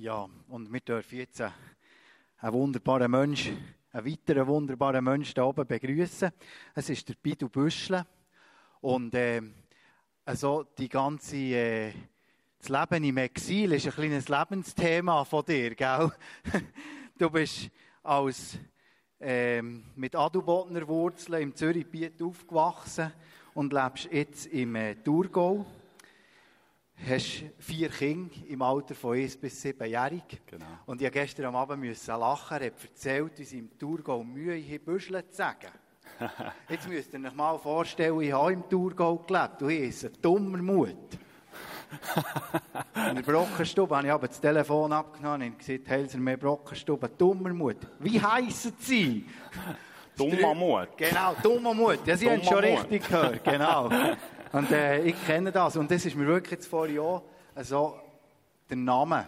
Ja, und wir dürfen jetzt einen, wunderbaren Mensch, einen weiteren wunderbaren Mensch hier oben begrüßen. Es ist der Bidu Büschle. Und äh, also die ganze, äh, das Leben im Exil ist ein kleines Lebensthema von dir, gell? Du bist als, äh, mit Adelbodner Wurzeln im Zürichbiet aufgewachsen und lebst jetzt im äh, Thurgau hast vier Kinder im Alter von 1 bis 7 jährig. Genau. Und ich musste gestern am Abend müssen lachen. Er hat erzählt, wie sie im Thurgau Mühe haben, Büscheln zu sagen. Jetzt müsst ihr euch mal vorstellen, ich habe im Thurgau gelebt. Du hast einen dummer Mut. In der Brockenstube habe ich aber das Telefon abgenommen und gesagt, Helser, mehr Brockenstube, dummer Mut. Wie heissen sie? Dummer Mut. Genau, dummer Mut. Ja, Sie haben es schon Dummer Mut. richtig gehört, genau. Und äh, ich kenne das. Und das ist mir wirklich jetzt vorhin auch also, der Name,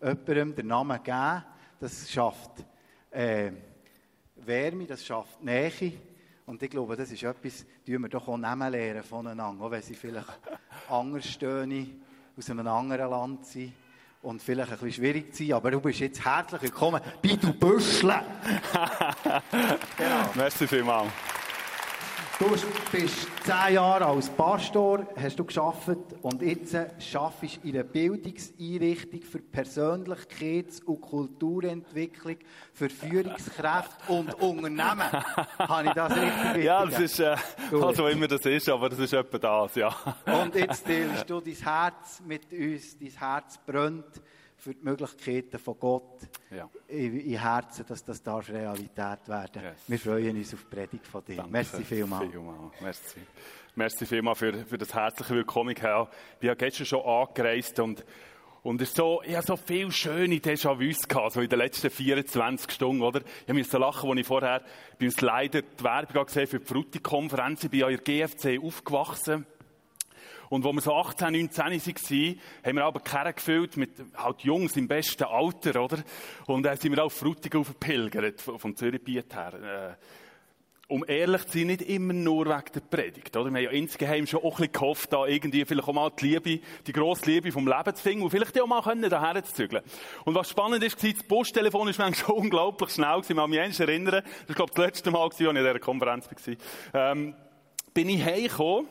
jemandem den Namen geben, das schafft äh, Wärme, das schafft Nähe. Und ich glaube, das ist etwas, das wir doch auch Namen lernen voneinander, auch wenn sie vielleicht anders stehen, aus einem anderen Land sind und vielleicht ein bisschen schwierig sind. Aber du bist jetzt herzlich willkommen bei du Büschle. genau. Merci vielmals. Du bist zehn Jahre als Pastor, hast du geschafft und jetzt schaffst du in einer Bildungseinrichtung für Persönlichkeits- und Kulturentwicklung, für Führungskräfte und Unternehmen. Habe ich das richtig Ja, das ist, äh, auch immer das ist, aber das ist etwa das, ja. Und jetzt teilst du dein Herz mit uns, dein Herz brennt für die Möglichkeiten von Gott Ja. in, in Herzen, dass das darf Realität werden Yes. Wir freuen uns auf die Predigt von dir. Danke Merci vielmals. vielmals. Merci. Merci vielmals für, für das herzliche Willkommen. Ich ich habe gestern schon angereist und, und es ist so, ich habe so viele schöne Déjà-vus gehabt, so in den letzten 24 Stunden, oder? Ich musste lachen, als ich vorher bei uns leider die Werbung gesehen für die Frutti-Konferenz. Ich bin ja in der GFC aufgewachsen. Und wo wir so 18, 19 waren, haben wir aber Kerne gefüllt mit halt Jungs im besten Alter, oder? Und dann sind wir auf Frutigen aufgepilgert, vom Zürichbiet her. Äh, um ehrlich zu sein, nicht immer nur wegen der Predigt. Oder? Wir haben ja insgeheim schon auch ein bisschen gehofft, da irgendwie vielleicht auch mal die Liebe, die grosse Liebe vom Leben zu finden und vielleicht auch mal können, daher zu zügeln. Und was spannend ist, das Posttelefon ist manchmal unglaublich schnell gewesen. Man kann mich erinnern, das war, glaube ich, das letzte Mal, als ich an dieser Konferenz war. Ähm, bin ich heimgekommen,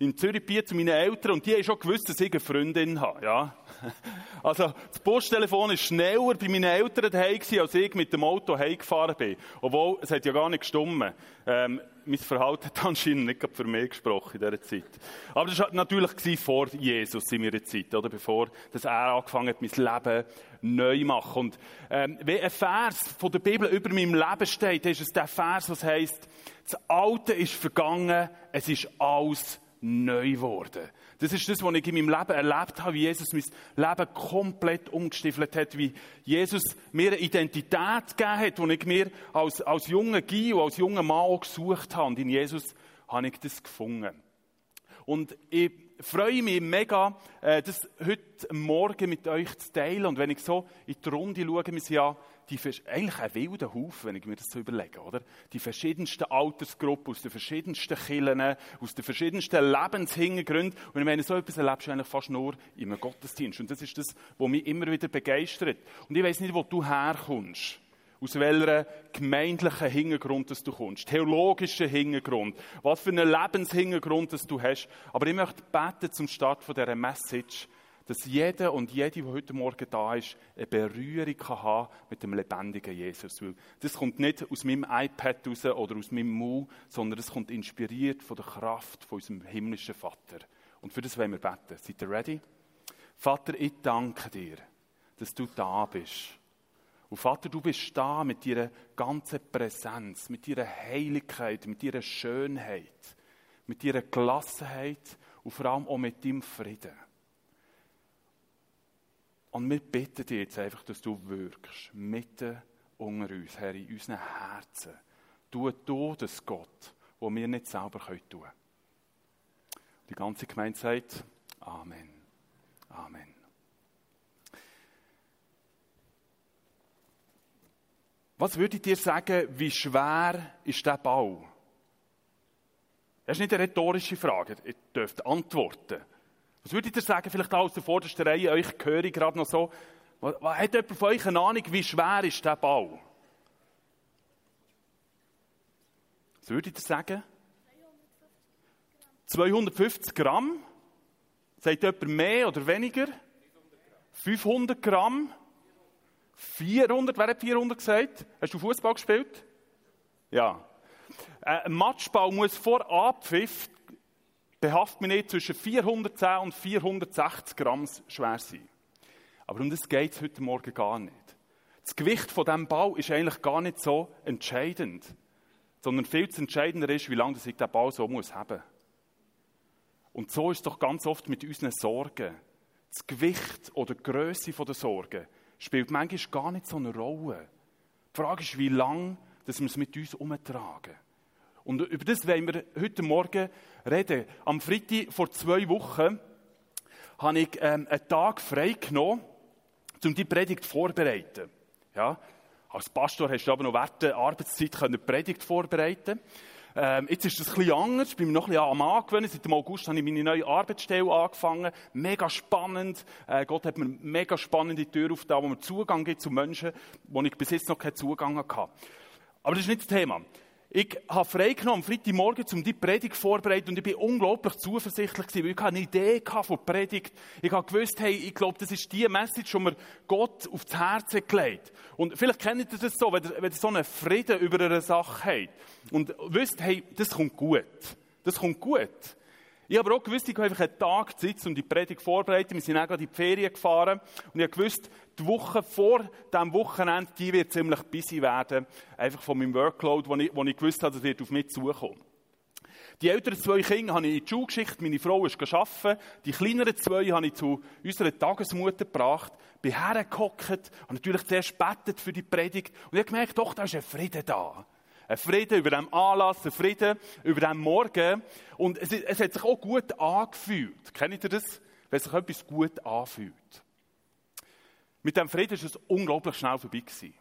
in Zürich zu meinen Eltern und die haben schon gewusst, dass ich eine Freundin habe, ja. Also, das Posttelefon ist schneller bei meinen Eltern daheim als ich mit dem Auto heimgefahren bin. Obwohl, es hat ja gar nicht gestummen. Ähm, mein Verhalten hat anscheinend nicht für mich gesprochen in dieser Zeit. Aber das war natürlich vor Jesus in meiner Zeit, oder? Bevor dass er angefangen hat, mein Leben neu zu machen. Und, ähm, wenn ein Vers von der Bibel über meinem Leben steht, ist es der Vers, was heisst, das Alte ist vergangen, es ist alles neu geworden. Das ist das, was ich in meinem Leben erlebt habe, wie Jesus mein Leben komplett umgestiefelt hat, wie Jesus mir eine Identität gegeben hat, die ich mir als, als junger und als junger Mann auch gesucht habe. Und in Jesus habe ich das gefunden. Und ich freue mich mega, äh, das heute Morgen mit euch zu teilen. Und wenn ich so in die Runde schaue, wir sind ja die, eigentlich ein wilder Haufen, wenn ich mir das so überlege, oder? Die verschiedensten Altersgruppen, aus den verschiedensten Kirchen, aus den verschiedensten Lebenshintergründen. Und ich meine, so etwas erlebst du eigentlich fast nur im Gottesdienst. Und das ist das, was mich immer wieder begeistert. Und ich weiß nicht, wo du herkommst aus welchem gemeindlichen Hintergrund dass du kommst, theologischen Hintergrund, was für einen Lebenshintergrund dass du hast. Aber ich möchte beten zum Start von dieser Message, dass jeder und jede, die heute Morgen da ist, eine Berührung kann haben mit dem lebendigen Jesus. Weil das kommt nicht aus meinem iPad raus oder aus meinem Mund, sondern es kommt inspiriert von der Kraft von unserem himmlischen Vater. Und für das wollen wir beten. Seid ihr ready? Vater, ich danke dir, dass du da bist. Und Vater, du bist da mit deiner ganzen Präsenz, mit deiner Heiligkeit, mit deiner Schönheit, mit deiner Gelassenheit und vor allem auch mit deinem Frieden. Und wir bitten dich jetzt einfach, dass du wirkst, mitten unter uns, Herr, in unseren Herzen. Tu du das Gott, wo wir nicht selber tun können. Die ganze Gemeinde sagt Amen. Amen. Was würdet ihr sagen, wie schwer ist der Bau? Das ist nicht eine rhetorische Frage. Ihr dürft antworten. Was würdet ihr sagen, vielleicht aus der vordersten Reihe, euch höre ich gerade noch so, Hat jemand von euch eine Ahnung, wie schwer ist der Ball? Was würde ich sagen? 250 Gramm. Sagt jemand mehr oder weniger? 500 Gramm. 400, wer hat 400 gesagt? Hast du Fußball gespielt? Ja. Äh, ein Matchball muss vor Abpfiff, behaftet mich nicht, zwischen 410 und 460 Gramm schwer sein. Aber um das geht es heute Morgen gar nicht. Das Gewicht von diesem Ball ist eigentlich gar nicht so entscheidend, sondern viel zu entscheidender ist, wie lange ich den Ball so muss haben. Und so ist es doch ganz oft mit unseren Sorgen. Das Gewicht oder die Grösse der Sorgen spielt manchmal gar nicht so eine Rolle. Die Frage ist, wie lange dass wir es mit uns umtragen. Und über das wollen wir heute Morgen reden. Am Freitag vor zwei Wochen habe ich ähm, einen Tag frei genommen, um die Predigt vorzubereiten. Ja? Als Pastor hast du aber noch während der Arbeitszeit die Predigt vorbereiten ähm, jetzt ist es ein bisschen anders. Ich bin mir noch ein bisschen am Angewöhnen. Seit dem August habe ich meine neue Arbeitsstelle angefangen. Mega spannend. Äh, Gott hat mir mega spannende Tür aufgetan, wo mir Zugang gibt zu Menschen, wo ich bis jetzt noch keinen Zugang hatte. Aber das ist nicht das Thema. Ich habe freigenommen am Freitagmorgen, um die Predigt vorzubereiten und ich bin unglaublich zuversichtlich gewesen, weil ich eine Idee hatte von der Predigt. Ich habe gewusst, hey, ich glaube, das ist die Message, die mir Gott aufs Herz gelegt Und vielleicht kennt ihr das so, wenn ihr, wenn ihr so einen Frieden über eine Sache habt und wisst, hey, das kommt gut. Das kommt gut. Ich habe auch gewusst, ich habe einfach einen Tag Zeit, um die Predigt vorzubereiten. Wir sind auch gerade in die Ferien gefahren. Und ich habe gewusst, die Woche vor diesem Wochenende, die wird ziemlich busy werden. Einfach von meinem Workload, wo ich, wo ich gewusst habe, das wird auf mich zukommen. Die älteren zwei Kinder habe ich in die Schule geschickt, meine Frau ist arbeiten. Die kleineren zwei habe ich zu unserer Tagesmutter gebracht, bin hergehockt, und natürlich zuerst betet für die Predigt. Und ich habe gemerkt, doch, da ist ein Frieden da. Ein Frieden über dem Anlass, ein Frieden über dem Morgen. Und es, es hat sich auch gut angefühlt. Kennt ihr das? Wenn sich etwas gut anfühlt. Mit dem Frieden ist es unglaublich schnell vorbei gewesen.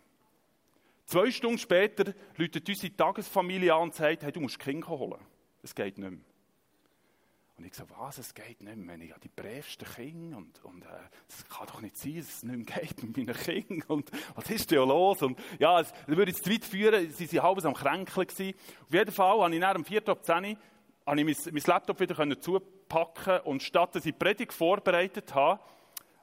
Zwei Stunden später läutet unsere Tagesfamilie an und sagt, hey, du musst Kinder holen. Es geht nicht mehr. Und ich so, was, es geht nicht mehr. Ich habe die brävsten Kinder und, und äh, das kann doch nicht sein, dass es nicht mehr geht mit meinen Kindern. Und was ist denn los? Und ja, es, würde jetzt zu weit führen, sie waren halb am Kränkeln. Gewesen. Auf jeden Fall habe ich nach dem 4. ab 10 habe ich mein, mein Laptop wieder zupacken und statt dass ich die Predigt vorbereitet habe,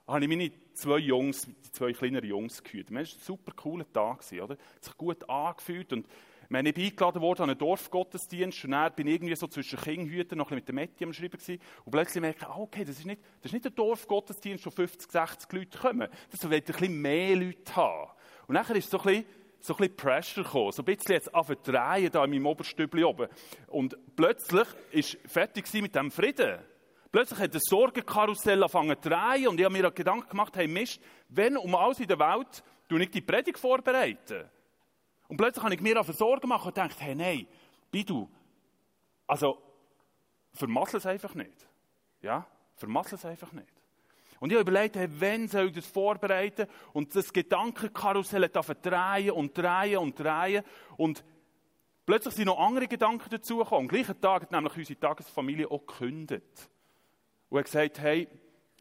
habe ich meine zwei Jungs, die zwei kleineren Jungs gehört. Das war ein super cooler Tag, oder? Hat sich gut angefühlt und wir sind eingeladen worden an einen Dorfgottesdienst und dann bin ich irgendwie so zwischen Kinghütern noch ein bisschen mit dem Metti am Schreiben gewesen. Und plötzlich merke ich, ah, okay, das ist nicht, das ist nicht ein Dorfgottesdienst, wo 50, 60 Leute kommen. Das will ein bisschen mehr Leute haben. Und nachher ist so ein bisschen, so ein bisschen Pressure gekommen. So ein bisschen jetzt drehen da in meinem Oberstübli oben. Und plötzlich ist fertig mit dem Frieden. Plötzlich hat das Sorgenkarussell angefangen zu drehen und ich habe mir Gedanken gemacht, hey Mist, wenn um alles in der Welt du nicht die Predigt vorbereiten? Und plötzlich habe ich mir auf Sorgen gemacht und gedacht, hey, nein, Bidu, also, vermassel es einfach nicht. Ja, vermassel es einfach nicht. Und ich habe überlegt, hey, wenn soll ich das vorbereiten? Und das Gedankenkarussell drehen und drehen und drehen. Und plötzlich sind noch andere Gedanken dazugekommen. Am gleichen Tag hat nämlich unsere Tagesfamilie auch gekündigt. Und hat gesagt, hey,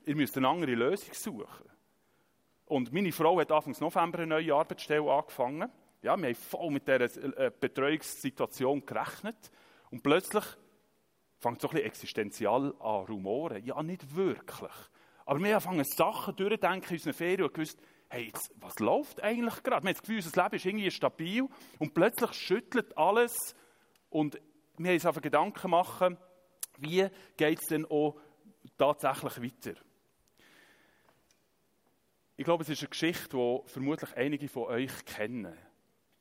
ihr müsst eine andere Lösung suchen. Und meine Frau hat Anfang November eine neue Arbeitsstelle angefangen. Ja, wir haben voll mit dieser äh, Betreuungssituation gerechnet. Und plötzlich fängt so ein bisschen existenziell an rumoren. Ja, nicht wirklich. Aber wir fangen Sachen durchdenken in unseren Ferien und gewusst, hey, jetzt, was läuft eigentlich gerade? Wir haben das Gefühl, unser Leben ist irgendwie stabil und plötzlich schüttelt alles und wir haben uns einfach Gedanken machen, wie geht es denn auch tatsächlich weiter? Ich glaube, es ist eine Geschichte, die vermutlich einige von euch kennen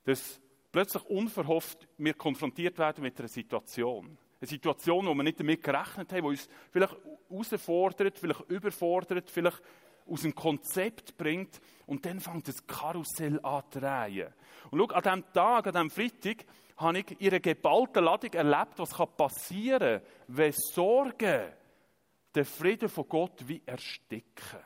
dass plötzlich unverhofft wir konfrontiert werden mit einer Situation. Eine Situation, wo wir nicht damit gerechnet haben, die uns vielleicht herausfordert, vielleicht überfordert, vielleicht aus dem Konzept bringt und dann fängt das Karussell an zu drehen. Und schau, an diesem Tag, an diesem Freitag, habe ich ihre geballte Ladung erlebt, was passieren kann, wenn Sorgen den Frieden von Gott wie ersticken.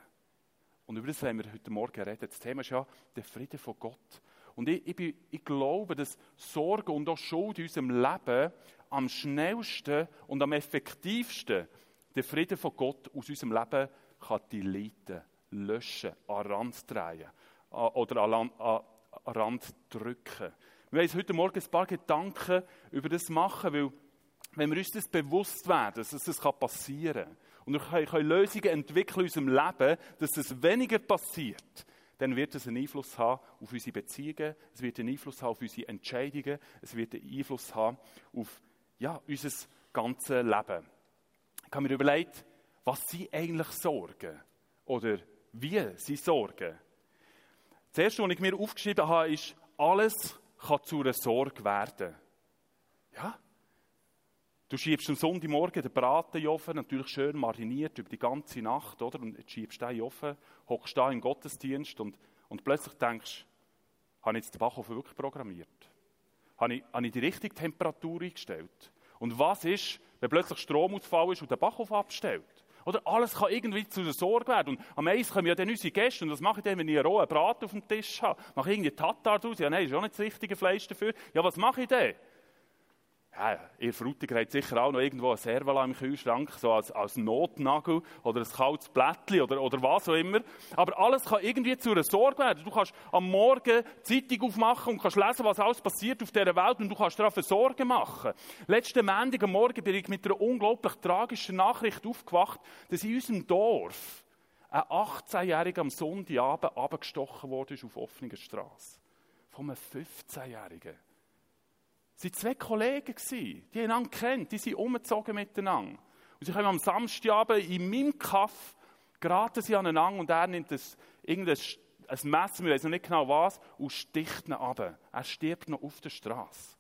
Und über das wollen wir heute Morgen reden. Das Thema ist ja der Frieden von Gott. Und ich, ich, bin, ich glaube, dass Sorge und auch Schuld in unserem Leben am schnellsten und am effektivsten den Frieden von Gott aus unserem Leben kann leiten, löschen, an Rand drehen oder an, an, an Rand drücken. Wir wollen heute Morgen ein paar Gedanken über das machen, weil wenn wir uns das bewusst werden, dass das passieren kann und wir können Lösungen entwickeln in unserem Leben, dass es weniger passiert, dann wird es einen Einfluss haben auf unsere Beziehungen, es wird einen Einfluss haben auf unsere Entscheidungen, es wird einen Einfluss haben auf ja, unser ganzes Leben. Ich habe mir überlegt, was sind eigentlich Sorgen? Oder wie sind Sorgen? Das erste, was ich mir aufgeschrieben habe, ist, alles kann zu einer Sorge werden. Ja? Du schiebst am Sonntagmorgen den Braten in den natürlich schön mariniert über die ganze Nacht, oder? Und schiebst den in den Ofen, hockst da im Gottesdienst und, und plötzlich denkst, habe ich jetzt den Backofen wirklich programmiert? Habe ich, habe ich die richtige Temperatur eingestellt? Und was ist, wenn plötzlich Stromausfall ist und der Backofen abstellt? Oder alles kann irgendwie zu einer Sorge werden. Und am meisten kommen ja dann unsere Gäste. Und was mache ich denn, wenn ich einen rohen Braten auf dem Tisch habe? Mache ich irgendwie Tatar draus? Ja, nein, ist auch nicht das richtige Fleisch dafür. Ja, was mache ich denn? Ja, ihr Frutiger habt sicher auch noch irgendwo ein Servala im Kühlschrank, so als, als Notnagel oder ein kaltes Blättchen oder, oder was auch immer. Aber alles kann irgendwie zu einer Sorge werden. Du kannst am Morgen Zeitung aufmachen und kannst lesen, was alles passiert auf dieser Welt und du kannst darauf Sorgen machen. Letzten Montag am Morgen bin ich mit einer unglaublich tragischen Nachricht aufgewacht, dass in unserem Dorf ein 18-Jähriger am Sonntagabend abgestochen wurde auf offener Straße. Von einem 15-Jährigen. Es waren zwei Kollegen, die einander kennt, die sind umgezogen miteinander. Und sie kommen am Samstagabend in meinem Kaff, geraten sie aneinander und er nimmt ein, ein Messer, wir wissen noch nicht genau was, und sticht ihn ab. Er stirbt noch auf der Straße.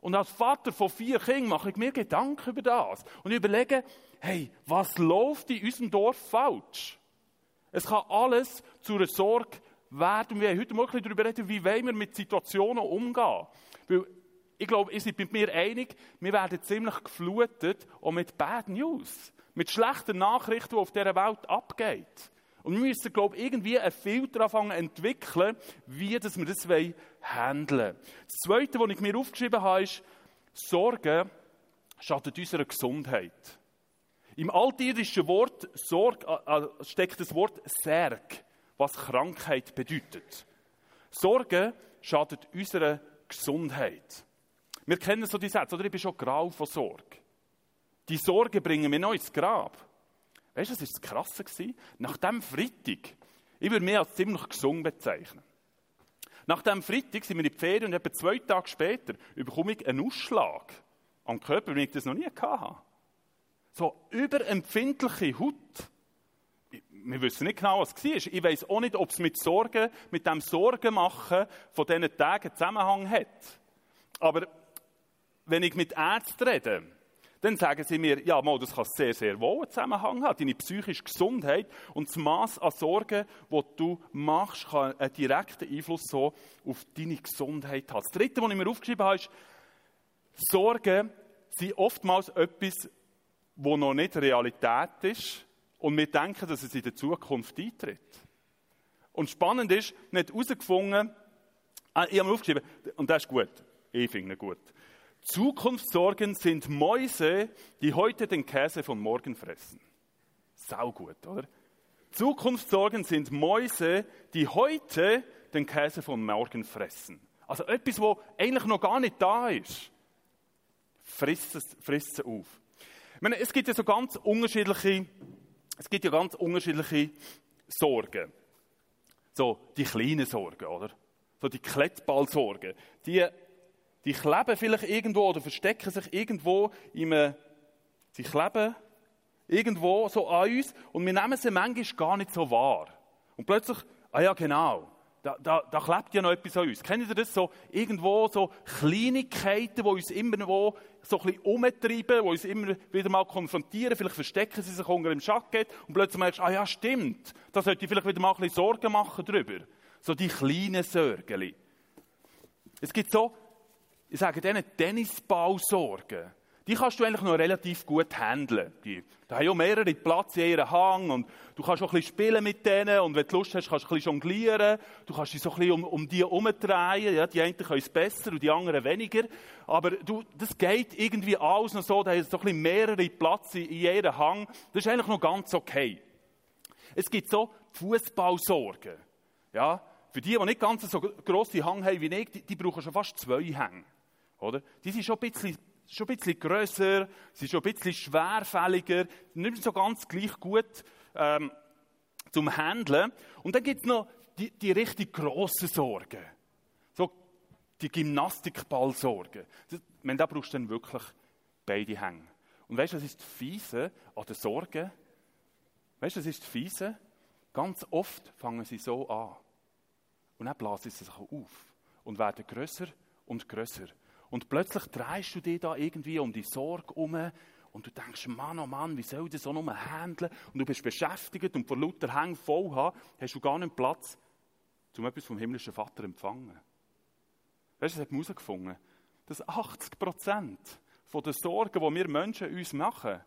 Und als Vater von vier Kindern mache ich mir Gedanken über das. Und überlege, hey, was läuft in unserem Dorf falsch? Es kann alles zu einer Sorge werden. Wir haben heute Morgen darüber reden, wie wollen wir mit Situationen umgehen. Weil ich glaube, ihr seid mit mir einig, wir werden ziemlich geflutet und mit Bad News. Mit schlechten Nachrichten, die auf dieser Welt abgeht. Und wir müssen, glaube ich, irgendwie einen Filter anfangen entwickeln, wie dass wir das handeln wollen. Das Zweite, was ich mir aufgeschrieben habe, ist, Sorge schadet unserer Gesundheit. Im altirdischen Wort Sorge äh, äh, steckt das Wort Särg, was Krankheit bedeutet. Sorge schadet unserer Gesundheit. Wir kennen so die Sätze, oder? Ich bin schon grau von Sorge. Die Sorge bringen mir noch ins Grab. Weißt du, was das Krasse war? Nach dem Freitag, ich würde mich als ziemlich gesungen bezeichnen. Nach dem Freitag sind wir in die Ferien und etwa zwei Tage später bekomme ich einen Ausschlag am Körper, wie ich das noch nie hatte. So überempfindliche Haut. Wir wissen nicht genau, was es war. Ich weiß auch nicht, ob es mit Sorgen, mit dem Sorgen machen von diesen Tagen Zusammenhang hat. Aber wenn ich mit Ärzten rede, dann sagen sie mir, ja, mal, das kann sehr, sehr wohl einen Zusammenhang haben. Deine psychische Gesundheit und das Maß an Sorgen, das du machst, kann einen direkten Einfluss so auf deine Gesundheit haben. Das Dritte, was ich mir aufgeschrieben habe, ist, Sorgen sind oftmals etwas, das noch nicht Realität ist und wir denken, dass es in der Zukunft eintritt. Und spannend ist, nicht herausgefunden, ah, ich habe mir aufgeschrieben, und das ist gut, ich finde ihn gut. Zukunftssorgen sind Mäuse, die heute den Käse von morgen fressen. Saugut, oder? Zukunftssorgen sind Mäuse, die heute den Käse von morgen fressen. Also etwas, wo eigentlich noch gar nicht da ist. Frisst es, frisst es auf. Ich meine, es gibt ja so ganz unterschiedliche, es gibt ja ganz unterschiedliche Sorgen. So die kleinen Sorgen, oder? So die Klettballsorgen. Die die kleben vielleicht irgendwo oder verstecken sich irgendwo in einem, sie kleben irgendwo so an uns und wir nehmen sie manchmal gar nicht so wahr. Und plötzlich, ah ja genau, da, da, da klebt ja noch etwas an uns. Kennt ihr das so? Irgendwo so Kleinigkeiten, die uns immer so ein bisschen umtreiben, die uns immer wieder mal konfrontieren. Vielleicht verstecken sie sich unter dem Jacket und plötzlich merkst du, ah ja stimmt, da sollte ich vielleicht wieder mal ein bisschen Sorgen machen drüber. So die kleinen Sorgen. Es gibt so ich sage denen Tennisballsorgen, die kannst du eigentlich noch relativ gut handeln. Die, da haben ja mehrere Platz in ihrem Hang und du kannst auch ein bisschen spielen mit denen und wenn du Lust hast, kannst du ein bisschen jonglieren. Du kannst dich so ein bisschen um, um die herumdrehen. Ja, die einen können es besser und die anderen weniger. Aber du, das geht irgendwie alles noch so, da haben so ein bisschen mehrere Platz in, in ihrem Hang. Das ist eigentlich noch ganz okay. Es gibt so Fußballsorgen. Ja, für die, die nicht ganz so grosse Hang haben wie ich, die, die brauchen schon fast zwei Hänge. Oder? Die sind schon ein bisschen, schon ein bisschen grösser, sind schon ein bisschen schwerfälliger, nicht so ganz gleich gut ähm, zum Handeln. Und dann gibt es noch die, die richtig grossen Sorgen. So die Gymnastikballsorgen. Wenn da brauchst du dann wirklich beide Hänge. Und weißt du, was ist das Fiese an den Sorgen? Weißt du, was ist das Fiese? Ganz oft fangen sie so an. Und dann blasen sie sich auf und werden grösser und grösser. Und plötzlich drehst du dich da irgendwie um die Sorge um und du denkst, Mann, oh Mann, wie soll ich das so nur handeln? Und du bist beschäftigt und vor lauter Hängen voll haben, hast du gar nicht Platz, um etwas vom himmlischen Vater zu empfangen. Weißt du, das hat man herausgefunden, dass 80 Prozent der Sorgen, die wir Menschen uns machen,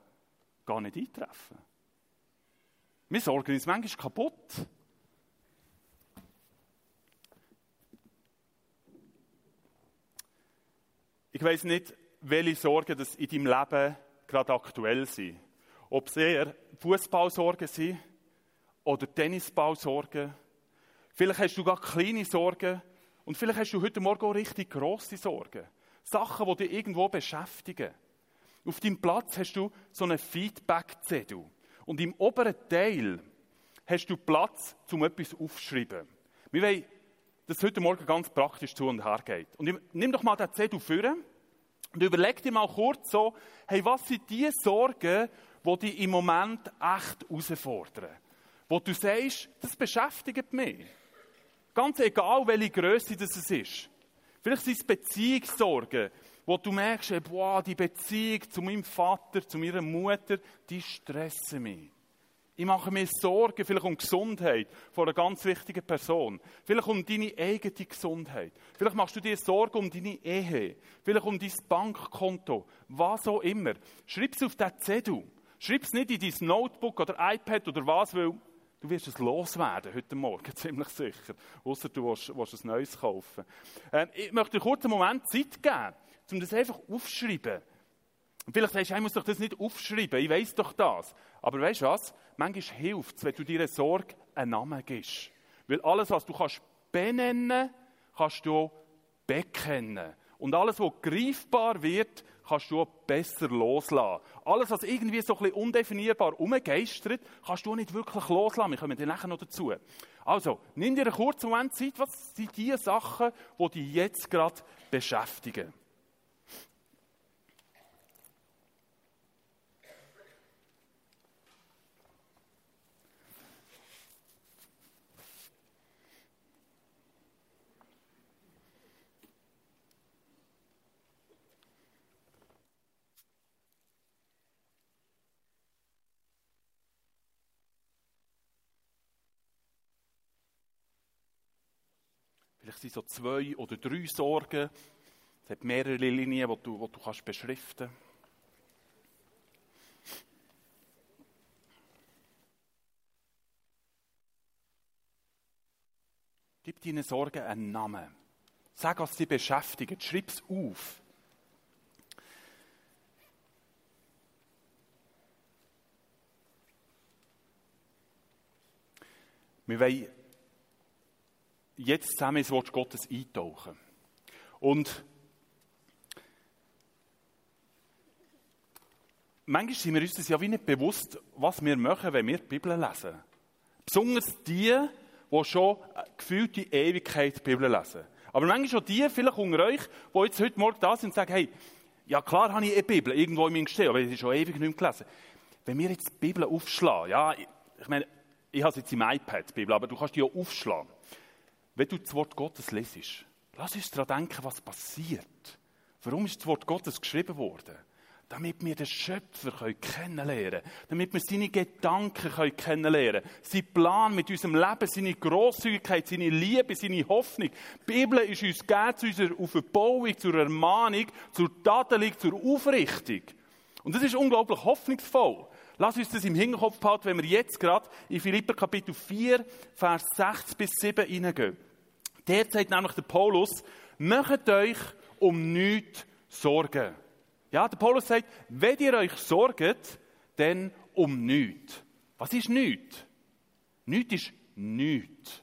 gar nicht eintreffen. Wir sorgen uns manchmal kaputt. Ich weiß nicht, welche Sorgen das in deinem Leben gerade aktuell sind. Ob es eher Fußballsorgen sind oder Tennisballsorgen. Vielleicht hast du gar kleine Sorgen und vielleicht hast du heute Morgen auch richtig grosse Sorgen. Sachen, die dich irgendwo beschäftigen. Auf deinem Platz hast du so eine Feedback-Zettel. Und im oberen Teil hast du Platz, um etwas aufzuschreiben. Wir wollen, dass es heute Morgen ganz praktisch zu und her geht. Und nimm doch mal den Zettel vor und überleg dir mal kurz so, hey, was sind die Sorgen, die dich im Moment echt herausfordern? Wo du sagst, das beschäftigt mich. Ganz egal, welche Größe das ist. Vielleicht sind es Beziehungssorgen, wo du merkst, boah, die Beziehung zu meinem Vater, zu meiner Mutter, die stressen mich. Ich mache mir Sorgen, vielleicht um die Gesundheit von einer ganz wichtigen Person. Vielleicht um deine eigene Gesundheit. Vielleicht machst du dir Sorgen um deine Ehe. Vielleicht um dein Bankkonto. Was auch immer. Schreib es auf den Zettel. Schreib es nicht in dein Notebook oder iPad oder was, weil Du wirst es loswerden heute Morgen, ziemlich sicher. Außer du willst, willst ein neues kaufen. Ähm, ich möchte dir kurz einen Moment Zeit geben, um das einfach aufzuschreiben. Vielleicht sagst du, ich muss doch das nicht aufschreiben, ich weiß doch das. Aber weißt du was? Manchmal hilft es, wenn du dir eine Sorge einen Namen gibst. Weil alles, was du kannst benennen, kannst du bekennen. Und alles, was greifbar wird, kannst du auch besser loslassen. Alles, was irgendwie so ein bisschen undefinierbar umgeistert, kannst du nicht wirklich loslassen. Wir kommen dann nachher noch dazu. Also, nimm dir einen kurzen Moment Zeit. Was sind die Sachen, die dich jetzt gerade beschäftigen? Sind so zwei oder drei Sorgen. Es hat mehrere Linien, die du, die du kannst beschriften kannst. Gib deinen Sorgen einen Namen. Sag, was sie beschäftigt. Schreib es auf. Wir wollen jetzt zusammen ins Wort Gottes eintauchen. Und manchmal sind wir uns das ja wie nicht bewusst, was wir machen, wenn wir die Bibel lesen. Besonders die, die schon gefühlt die Ewigkeit die Bibel lesen. Aber manchmal auch die, vielleicht unter euch, die jetzt heute Morgen da sind und sagen, hey, ja klar habe ich eine Bibel irgendwo in meinem Gestehen, aber ich habe schon ewig nicht mehr gelesen. Wenn wir jetzt die Bibel aufschlagen, ja, ich meine, ich habe jetzt im iPad die Bibel, aber du kannst die auch aufschlagen. Wenn du das Wort Gottes lesest, lass uns daran denken, was passiert. Warum ist das Wort Gottes geschrieben worden? Damit wir den Schöpfer kennenlernen können. Damit wir seine Gedanken kennenlernen können. Sein Plan mit unserem Leben, seine Grosszügigkeit, seine Liebe, seine Hoffnung. Die Bibel ist uns gegeben zu unserer Aufbauung, zur Ermahnung, zur Tadelung, zur Aufrichtung. Und das ist unglaublich hoffnungsvoll. Lass uns das im Hinterkopf behalten, wenn wir jetzt gerade in Philipper Kapitel 4, Vers 6 bis 7 hineingehen. Der sagt nämlich der Paulus, macht euch um nichts Sorgen. Ja, der Paulus sagt, wenn ihr euch sorgt, dann um nichts. Was ist nichts? Nichts ist nichts.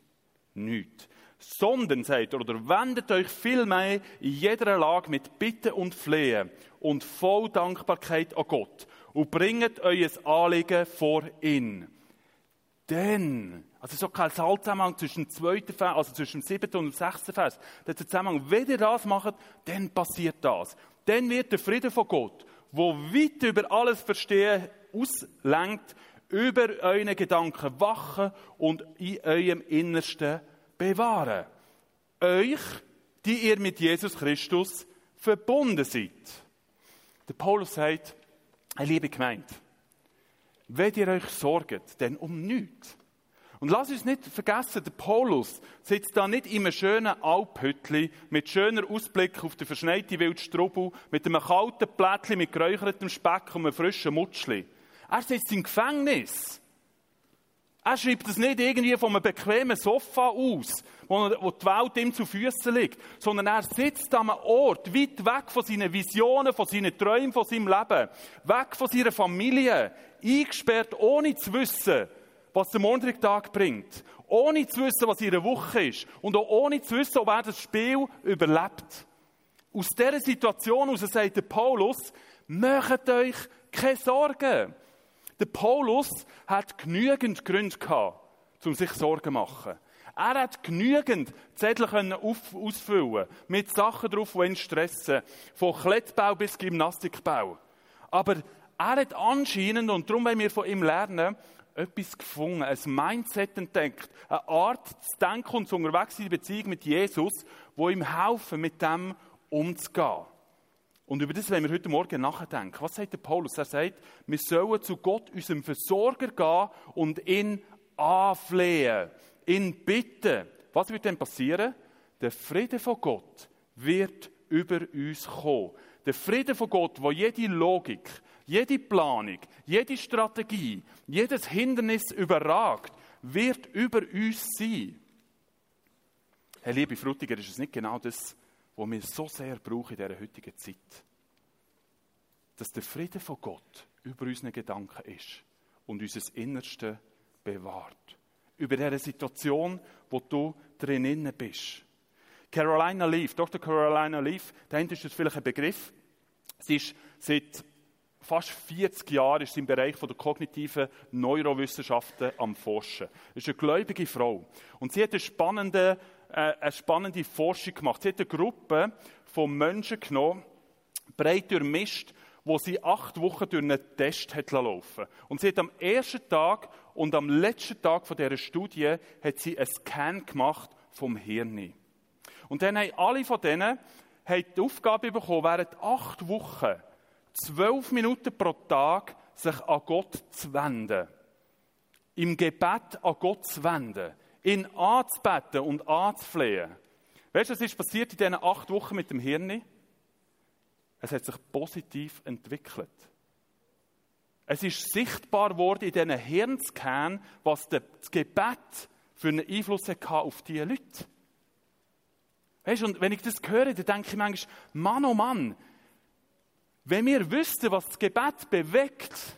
Nichts. Sondern, sagt er, oder wendet euch vielmehr in jeder Lage mit Bitte und Flehen und voll Dankbarkeit an Gott und bringt euer Anliegen vor ihn. Denn, also so kein Zusammenhang zwischen dem zweiten Vers, also zwischen dem siebten und dem sechsten Vers. Der Zusammenhang, wenn ihr das macht, dann passiert das. Dann wird der Friede von Gott, wo weit über alles Verstehen auslenkt, über eure Gedanken wachen und in eurem Innersten bewahren. Euch, die ihr mit Jesus Christus verbunden seid. Der Paulus sagt, liebe Gemeinde, wenn ihr euch sorgt, denn um nichts. Und lass uns nicht vergessen, der Paulus sitzt da nicht in einem schönen Alphütli mit schöner Ausblick auf die verschneite Wildstrubel, mit einem kalten Plättchen mit geräuchertem Speck und einem frischen Mutschli. Er sitzt im Gefängnis. Er schreibt es nicht irgendwie von einem bequemen Sofa aus, wo, die Welt ihm zu Füßen liegt, sondern er sitzt an einem Ort, weit weg von seinen Visionen, von seinen Träumen, von seinem Leben, weg von seiner Familie, eingesperrt, ohne zu wissen, was der Mondtag bringt, ohne zu wissen, was ihre Woche ist und auch ohne zu wissen, ob er das Spiel überlebt. Aus dieser Situation heraus sagt der Paulus, macht euch keine Sorgen. Der Paulus hat genügend Gründe gehabt, um sich Sorgen zu machen. Er hat genügend Zettel ausfüllen mit Sachen drauf, die ihn stressen. Von Klettbau bis Gymnastikbau. Aber er hat anscheinend, und darum wollen wir von ihm lernen, etwas gefunden, ein Mindset entdeckt, eine Art zu denken und zu unterwegs in Beziehung mit Jesus, wo ihm helfen, mit dem umzugehen. Und über das wollen wir heute Morgen nachdenken. Was sagt der Paulus? Er sagt, wir sollen zu Gott, unserem Versorger, gehen und ihn anflehen, ihn bitten. Was wird denn passieren? Der Friede von Gott wird über uns kommen. Der Friede von Gott, wo jede Logik, jede Planung, jede Strategie, jedes Hindernis überragt, wird über uns sein. Herr liebe Frutiger, ist es nicht genau das, wo wir so sehr brauchen in dieser heutigen Zeit. Dass der Friede von Gott über unseren Gedanken ist und unser Innerste bewahrt. Über diese Situation, wo du drinnen bist. Carolina Leaf, Dr. Carolina Leaf, dahinter ist das vielleicht ein Begriff. Sie ist seit fast 40 Jahren ist im Bereich der kognitiven Neurowissenschaften am Forschen. Sie ist eine gläubige Frau. Und sie hat eine spannende äh, eine spannende Forschung gemacht. Sie hat eine Gruppe von Menschen genommen, breit durchmischt, wo sie acht Wochen durch einen Test hat laufen Und sie hat am ersten Tag und am letzten Tag von dieser Studie hat sie einen Scan gemacht vom Hirn. Und dann haben alle von denen haben die Aufgabe bekommen, während acht Wochen zwölf Minuten pro Tag sich an Gott zu wenden. Im Gebet an Gott zu wenden ihn anzubeten und anzuflehen. Weißt du, was ist passiert in diesen acht Wochen mit dem Hirn? Es hat sich positiv entwickelt. Es ist sichtbar worden in diesen Hirnscan, was das Gebet für einen Einfluss hatte auf diese Leute. Weißt du, und wenn ich das höre, dann denke ich manchmal, Mann, oh Mann, wenn wir wüssten, was das Gebet bewegt,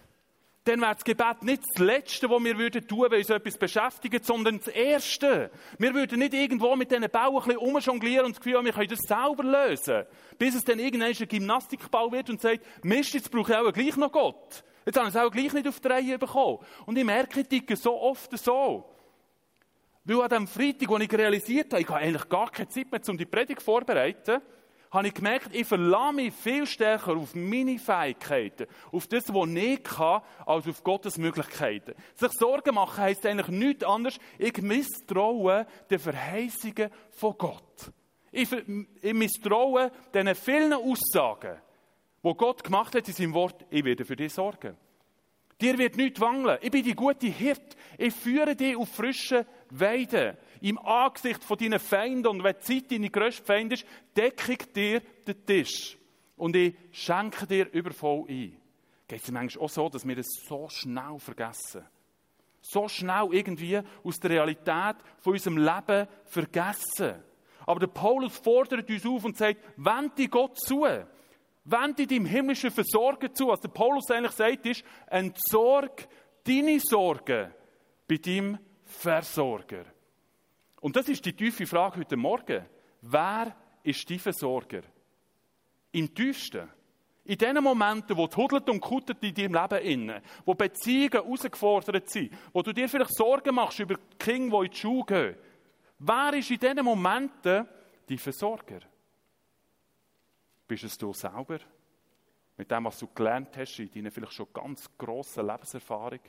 dann wäre das Gebet nicht das Letzte, was wir würden tun, wenn uns etwas beschäftigt, sondern das Erste. Wir würden nicht irgendwo mit diesen Bau ein umjonglieren und das Gefühl haben, wir können das selber lösen. Bis es dann irgendwann ein Gymnastikbau wird und sagt, Mist, jetzt brauche ich auch gleich noch Gott. Jetzt habe ich es auch gleich nicht auf die Reihe bekommen. Und ich merke, ich ticke so oft so. Weil an dem Freitag, wo ich realisiert habe, ich habe eigentlich gar keine Zeit mehr, um die Predigt vorzubereiten, habe ich gemerkt, ich verlasse mich viel stärker auf meine Fähigkeiten, auf das, was ich kann, als auf Gottes Möglichkeiten. Sich Sorgen machen heisst eigentlich nichts anderes. Ich misstraue den Verheißungen von Gott. Ich, ich misstraue den vielen Aussagen, die Gott gemacht hat in seinem Wort. Ich werde für dich sorgen. Dir wird nichts wangeln. Ich bin die gute Hirt. Ich führe dich auf frische Weiden im Angesicht von deinen Feinden und wenn die Zeit deine grösste Feind ist, decke ich dir den Tisch und ich schenke dir übervoll ein. Geht es manchmal auch so, dass wir das so schnell vergessen? So schnell irgendwie aus der Realität von unserem Leben vergessen. Aber der Paulus fordert uns auf und sagt, wende Gott zu. Wende deinem himmlischen Versorger zu. Was der Paulus eigentlich sagt, ist, entsorg deine Sorgen bei deinem Versorger. Und das ist die tiefe Frage heute Morgen. Wer ist dein Versorger? Im tiefsten. In den Momenten, wo es hudelt und kuttert in deinem Leben inne, wo Beziehungen herausgefordert sind, wo du dir vielleicht Sorgen machst über die Kinder, die in die Schule gehen. Wer ist in diesen Momenten dein Versorger? Bist es du selber? Mit dem, was du gelernt hast, in deiner vielleicht schon ganz grossen Lebenserfahrung?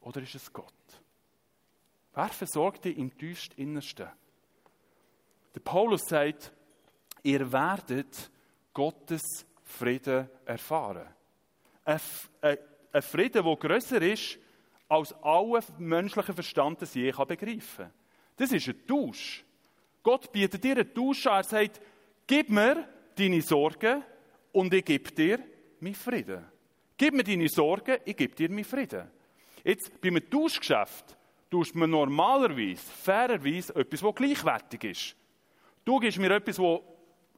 Oder ist es Gott? Wer versorgt dich im tiefsten Innersten? Der Paulus sagt, ihr werdet Gottes Frieden erfahren. Ein, Frieden, der grösser ist, als alle menschlichen Verstand das je begreifen kann. Das ist ein Tausch. Gott bietet dir einen Tausch an. Er sagt, gib mir deine Sorgen und ich gebe dir meinen Frieden. Gib mir deine Sorgen, ich gebe dir meinen Frieden. Jetzt, bei einem Tauschgeschäft, tust man normalerweise, fairerweise, etwas, das gleichwertig ist. Du gibst mir etwas, das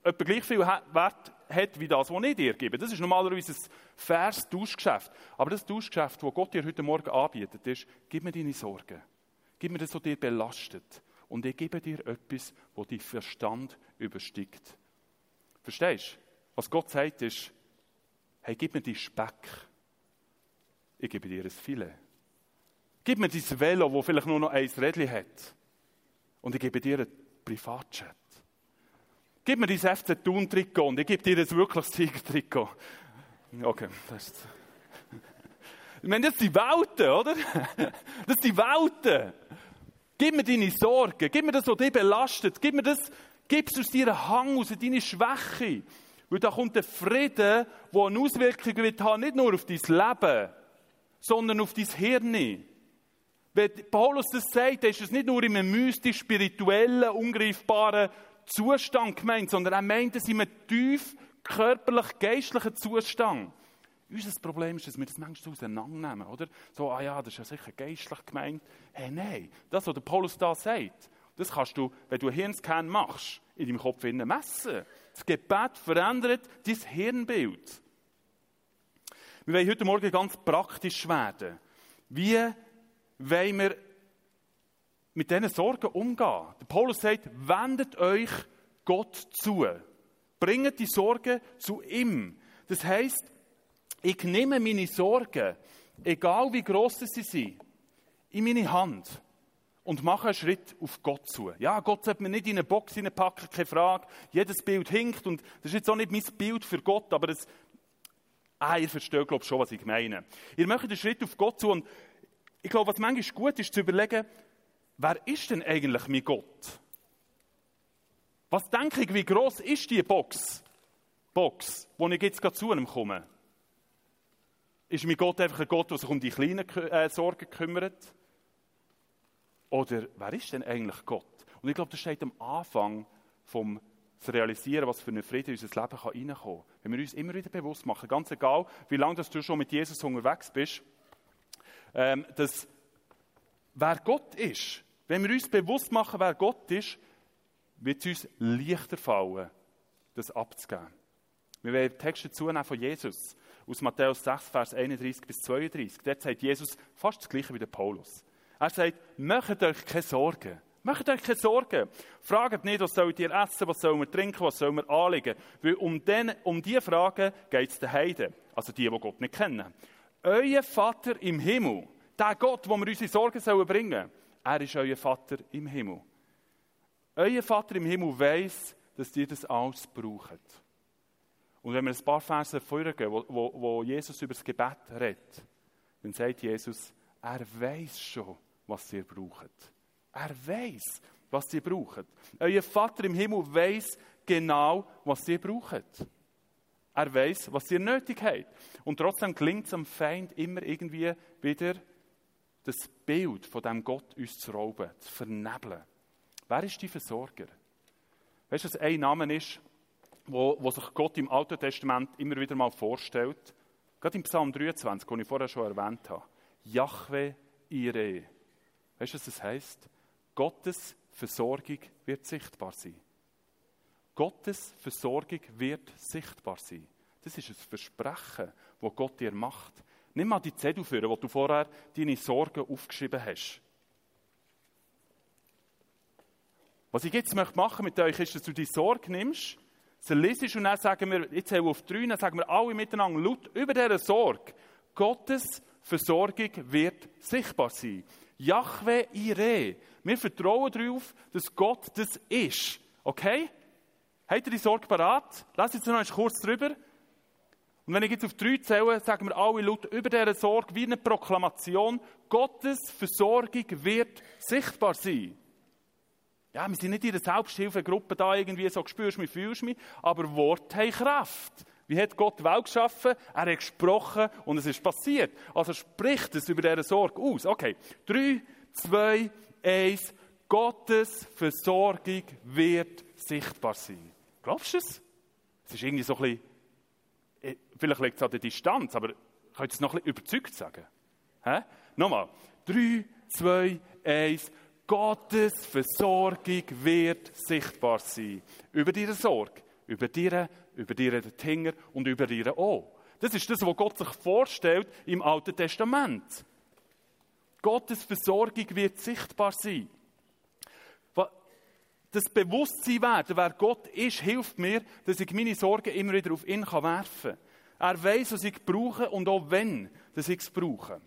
etwa gleich viel Wert hat wie das, was ich dir gebe. Das ist normalerweise ein faires Tauschgeschäft. Aber das Tauschgeschäft, das Gott dir heute Morgen anbietet, ist, gib mir deine Sorgen. Gib mir das, was dir belastet. Und ich gebe dir etwas, das dein Verstand übersteigt. Verstehst du? Was Gott sagt ist, hey, gib mir deinen Speck. Ich gebe dir ein Filet. Gib mir dein Velo, das vielleicht nur noch ein Rädchen hat. Und ich gebe dir einen Privatchat. Gib mir dein FC Thun-Trikot und ich gebe dir ein wirkliches Tiger-Trikot. Okay, das ist... Ich meine, das sind die Welten, oder? Das sind die Welten. Gib mir deine Sorgen, gib mir das, was dich belastet, gib mir das, gib es aus deiner Hang, aus deiner Schwäche. Weil da kommt der Frieden, der eine Auswirkung wird haben, nicht nur auf dein Leben, sondern auf dein Hirn. Wenn Paulus das sagt, ist es nicht nur in einem mystisch, spirituellen, ungreifbaren Zustand gemeint, sondern er meint es in einem tief körperlich, geistlichen Zustand. Unser Problem ist, dass wir das manchmal auseinandernehmen, oder? So, ah ja, das ist ja sicher geistlich gemeint. Hey, nein, das, was der Paulus da sagt, das kannst du, wenn du einen Hirnscan machst, in deinem Kopf messen. Das Gebet verändert dein Hirnbild. Wir wollen heute Morgen ganz praktisch werden. Wie wollen wir mit diesen Sorgen umgehen? Der Paulus sagt, wendet euch Gott zu. Bringt die Sorgen zu ihm. Das heißt, ich nehme meine Sorgen, egal wie groß sie sind, in meine Hand und mache einen Schritt auf Gott zu. Ja, Gott sollte mir nicht in eine Box hineinpacken, keine Frage. Jedes Bild hinkt und das ist jetzt auch nicht mein Bild für Gott, aber das, ah, ihr versteht, glaube ich, schon, was ich meine. Ihr macht einen Schritt auf Gott zu und ich glaube, was manchmal gut ist, zu überlegen, wer ist denn eigentlich mein Gott? Was denke ich, wie groß ist die Box? Box, wo ich jetzt gerade zu einem komme. Ist mein Gott einfach ein Gott, der sich um die kleinen äh, Sorgen kümmert? Oder wer ist denn eigentlich Gott? Und ich glaube, das steht am Anfang vom zu realisieren, was für einen Frieden in unser Leben reinkommen kann. Wenn wir uns immer wieder bewusst machen, ganz egal, wie lange du schon mit Jesus unterwegs bist, ähm, dass wer Gott ist, wenn wir uns bewusst machen, wer Gott ist, wird es uns leichter fallen, das abzugeben. Wir werden Texte zunehmen von Jesus aus Matthäus 6, Vers 31 bis 32. Dort sagt Jesus fast das Gleiche wie der Paulus. Er sagt, macht euch keine Sorgen. Macht euch keine Sorgen. Fragt nicht, was sollt ihr essen, was sollen wir trinken, was sollen wir anlegen. Weil um, den, um diese Fragen geht es den Heiden, also die, die Gott nicht kennen. Euer Vater im Himmel, der Gott, wo wir unsere Sorgen sollen bringen er ist euer Vater im Himmel. Euer Vater im Himmel weiß, dass ihr das alles braucht. Und wenn wir ein paar Verse vorgehen, wo, wo, wo Jesus über das Gebet redet, dann sagt Jesus, er weiß schon, was ihr braucht. Er weiß, was ihr braucht. Euer Vater im Himmel weiß genau, was ihr braucht. Er weiß, was ihr nötig habt. Und trotzdem klingt es am Feind immer irgendwie wieder, das Bild von dem Gott uns zu rauben, zu vernebeln. Wer ist die Versorger? Weißt du, was ein Name ist, wo, wo sich Gott im Alten Testament immer wieder mal vorstellt? Gerade im Psalm 23, den ich vorher schon erwähnt habe. Yahweh Ire. Weißt du, was das heißt? Gottes Versorgung wird sichtbar sein. Gottes Versorgung wird sichtbar sein. Das ist ein Versprechen, das Gott dir macht. Nimm mal die Zettel führen, wo du vorher deine Sorgen aufgeschrieben hast. Was ich jetzt möchte machen mit euch, ist, dass du die Sorge nimmst, sie liest und dann sagen wir, jetzt haben wir auf drei, dann sagen wir alle miteinander laut über diese Sorge. Gottes Versorgung wird sichtbar sein. Yahweh Ire. Wir vertrauen darauf, dass Gott das ist. Okay? Habt ihr die Sorge parat? Lass jetzt noch kurz drüber. Und wenn ich jetzt auf drei zähle, sagen wir alle laut über diese Sorge wie eine Proklamation, Gottes Versorgung wird sichtbar sein. Ja, wir sind nicht in einer Selbsthilfegruppe da irgendwie so, spürst mich, fühlst mich, aber Worte haben Kraft. Wie hat Gott die Welt geschaffen? Er hat gesprochen und es ist passiert. Also spricht es über diese Sorge aus. Okay, drei, zwei, eins. Gottes Versorgung wird sichtbar sein. Glaubst du es? Es ist irgendwie so ein bisschen, äh, vielleicht liegt es an der Distanz, aber könnt ihr es noch ein bisschen überzeugt sagen? Hä? Nochmal. Drei, zwei, eins. Gottes Versorgung wird sichtbar sein. Über diese Sorge, über dir, über dir Tinger und über dir auch. Das ist das, was Gott sich vorstellt im Alten Testament. Gottes Versorgung wird sichtbar sein. Das Bewusstsein werden, wer Gott ist, hilft mir, dass ich meine Sorgen immer wieder auf ihn werfen kann. Er weiß, was ich brauche und auch wenn, dass ich es brauche.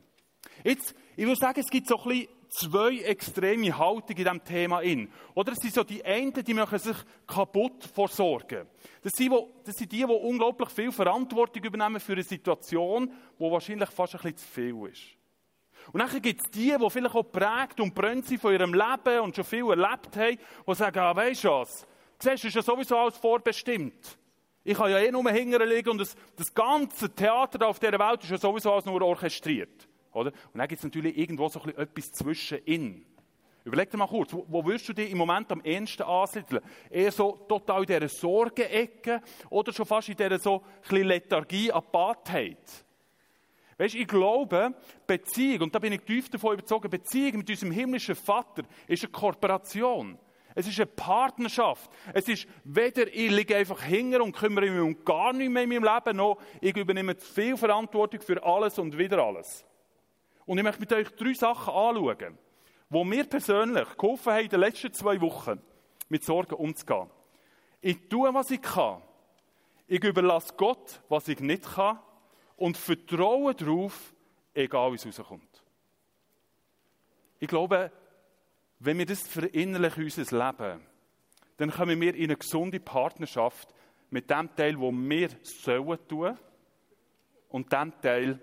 Jetzt, ich würde sagen, es gibt so ein bisschen zwei extreme Haltungen in diesem Thema in. Oder es sind so die einen, die machen sich kaputt vor Sorgen. Das sind, die, das sind die, die unglaublich viel Verantwortung übernehmen für eine Situation, die wahrscheinlich fast ein bisschen zu viel ist. Und dann gibt es die, die vielleicht auch prägt und brennt sind von ihrem Leben und schon viel erlebt haben, die sagen, ah, weisst du was, siehst du, ist ja sowieso alles vorbestimmt. Ich kann ja eh nur hingern liegen und das, das ganze Theater auf dieser Welt ist ja sowieso alles nur orchestriert. Oder? Und dann gibt es natürlich irgendwo so etwas zwischen in. Überleg dir mal kurz, wo, wo würdest du dich im Moment am ehesten ansiedeln? Eher so total in dieser Sorgenecke oder schon fast in dieser so ein Lethargie, Apathheit? Weißt, ich glaube, Beziehung, und da bin ich tief davon überzeugt, Beziehung mit unserem himmlischen Vater ist eine Kooperation. Es ist eine Partnerschaft. Es ist weder ich liege einfach hinger und kümmere mich um gar nichts mehr in meinem Leben, noch ich übernehme zu viel Verantwortung für alles und wieder alles. Und ich möchte mit euch drei Sachen anschauen, wo mir persönlich geholfen haben, in den letzten zwei Wochen mit Sorgen umzugehen. Ich tue, was ich kann. Ich überlasse Gott, was ich nicht kann. Und vertraue darauf, egal wie es rauskommt. Ich glaube, wenn wir das verinnerlichen in unser Leben, dann kommen wir in eine gesunde Partnerschaft mit dem Teil, wo wir sollen tun und dem Teil,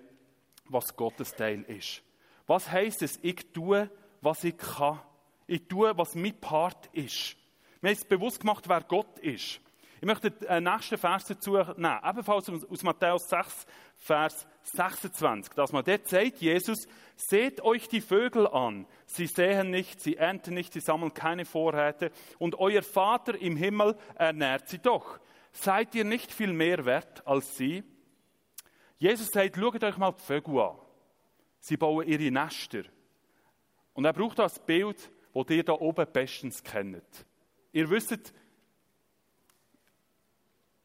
was Gottes Teil ist. Was heißt es? Ich tue, was ich kann. Ich tue, was mein Part ist. Mir ist bewusst gemacht, wer Gott ist. Ich möchte den nächsten Vers dazu nehmen, ebenfalls aus Matthäus 6, Vers 26. Dass man dort sagt, Jesus, seht euch die Vögel an. Sie säen nicht, sie ernten nicht, sie sammeln keine Vorräte. Und euer Vater im Himmel ernährt sie doch. Seid ihr nicht viel mehr wert als sie? Jesus sagt, schaut euch mal die Vögel an. Sie bauen ihre Nester. Und er braucht das Bild, das ihr da oben bestens kennt. Ihr wisst,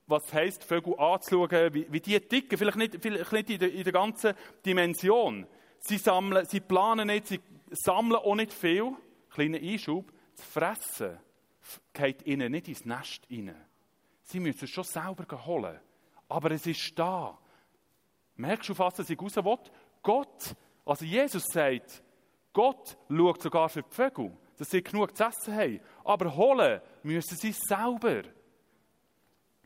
was heisst, Vögel anzuschauen, wie, wie die ticken, vielleicht nicht, vielleicht nicht in, der, in der ganzen Dimension. Sie sammeln, sie planen nicht, sie sammeln auch nicht viel. Kleiner Einschub, das Fressen geht ihnen nicht ins Nest rein. Sie müssen es schon selber holen. Aber es ist da. Merkst du fast, dass ich raus will? Gott, also Jesus sagt, Gott schaut sogar für die Vögel, dass sie genug zu essen haben. Aber holen müssen sie selber.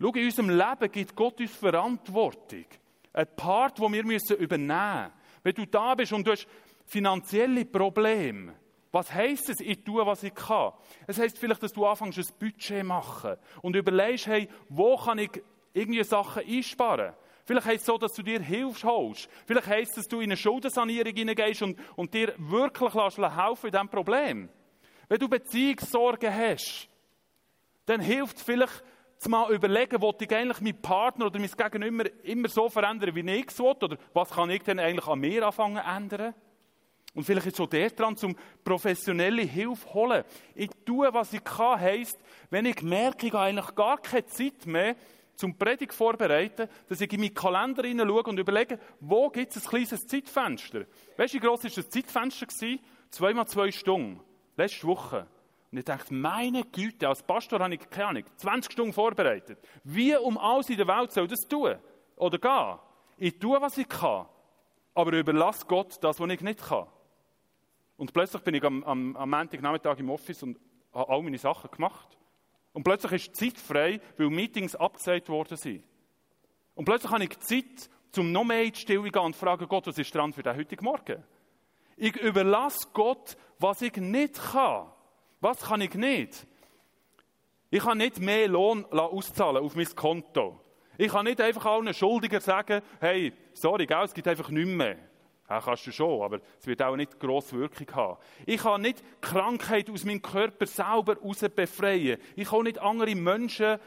Schau, in unserem Leben gibt Gott uns Verantwortung. Ein Part, den wir müssen übernehmen müssen. Wenn du da bist und du hast finanzielle Probleme, was heisst es, ich tue, was ich kann? Es heisst vielleicht, dass du anfängst, ein Budget machen und überlegst, hey, wo kann ich irgendwie Sachen einsparen? Vielleicht heisst es so, dass du dir Hilfe holst. Vielleicht heisst es, dass du in eine Schuldensanierung hineingehst und, und dir wirklich helfen in diesem Problem. Wenn du Beziehungssorgen hast, dann hilft vielleicht zu mal überlegen, will ich eigentlich meinen Partner oder mein Gegenüber immer so verändern, wie ich es will? Oder was kann ich denn eigentlich an mir anfangen zu ändern? Und vielleicht ist so der dran, zum professionelle Hilfe holen. Ich tue, was ich kann, heisst, wenn ich merke, ich habe eigentlich gar keine Zeit mehr, zum Predigt vorbereiten, dass ich in meinen Kalender hineinschaue und überlege, wo gibt es ein kleines Zeitfenster? Weißt du, wie gross war das Zeitfenster? Zweimal zwei Stunden. Letzte Woche. Und ich dachte, meine Güte, als Pastor habe ich, keine Ahnung, 20 Stunden vorbereitet. Wie um alles in der Welt soll das tun? Oder gehen? Ich tue, was ich kann, aber überlasse Gott das, was ich nicht kann. Und plötzlich bin ich am, am, am Montagnachmittag im Office und habe all meine Sachen gemacht. Und plötzlich ist Zeit frei, weil Meetings abgesagt worden sind. Und plötzlich habe ich Zeit, um noch mehr in die Stille gehen und fragen, Gott, was ist dran für den heutigen Morgen? Ich überlasse Gott, was ich nicht kann. Was kann ich nicht? Ich kann nicht mehr Lohn auszahlen auf mein Konto. Ich kann nicht einfach allen Schuldiger sagen, hey, sorry, es gibt einfach nichts mehr. Ja, kannst du schon, aber es wird auch nicht grosse Wirkung haben. Ich kann nicht Krankheit aus meinem Körper selber raus befreien. Ich kann nicht andere Menschen